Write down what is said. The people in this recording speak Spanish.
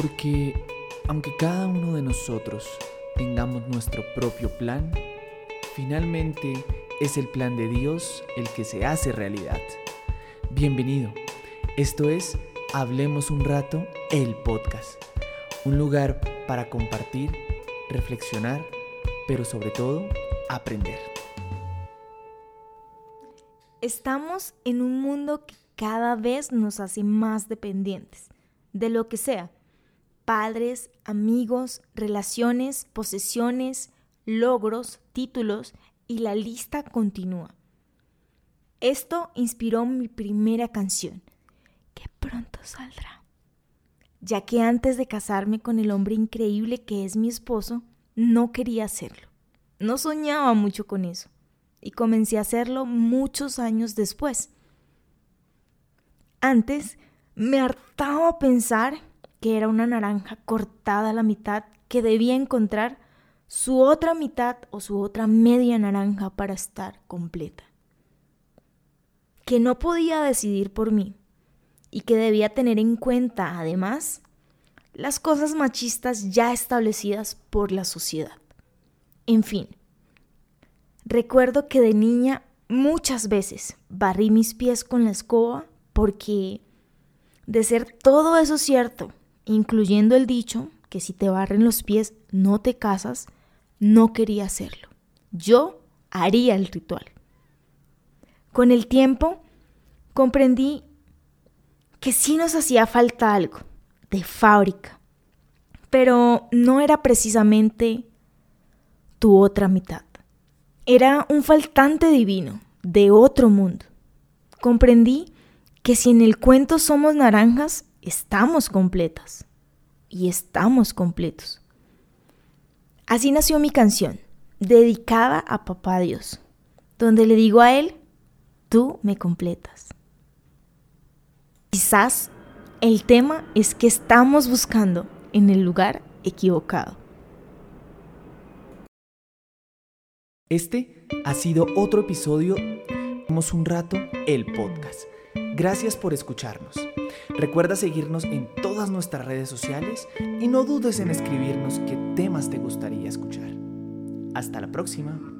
Porque aunque cada uno de nosotros tengamos nuestro propio plan, finalmente es el plan de Dios el que se hace realidad. Bienvenido. Esto es Hablemos un rato, el podcast. Un lugar para compartir, reflexionar, pero sobre todo aprender. Estamos en un mundo que cada vez nos hace más dependientes, de lo que sea. Padres, amigos, relaciones, posesiones, logros, títulos y la lista continúa. Esto inspiró mi primera canción, que pronto saldrá. Ya que antes de casarme con el hombre increíble que es mi esposo, no quería hacerlo. No soñaba mucho con eso y comencé a hacerlo muchos años después. Antes me hartaba pensar que era una naranja cortada a la mitad que debía encontrar su otra mitad o su otra media naranja para estar completa. Que no podía decidir por mí y que debía tener en cuenta, además, las cosas machistas ya establecidas por la sociedad. En fin, recuerdo que de niña muchas veces barrí mis pies con la escoba porque, de ser todo eso cierto, incluyendo el dicho que si te barren los pies no te casas, no quería hacerlo. Yo haría el ritual. Con el tiempo comprendí que sí nos hacía falta algo de fábrica, pero no era precisamente tu otra mitad. Era un faltante divino de otro mundo. Comprendí que si en el cuento somos naranjas, estamos completas y estamos completos. Así nació mi canción, dedicada a Papá Dios, donde le digo a Él, tú me completas. Quizás el tema es que estamos buscando en el lugar equivocado. Este ha sido otro episodio Vamos un rato el podcast. Gracias por escucharnos. Recuerda seguirnos en todas nuestras redes sociales y no dudes en escribirnos qué temas te gustaría escuchar. Hasta la próxima.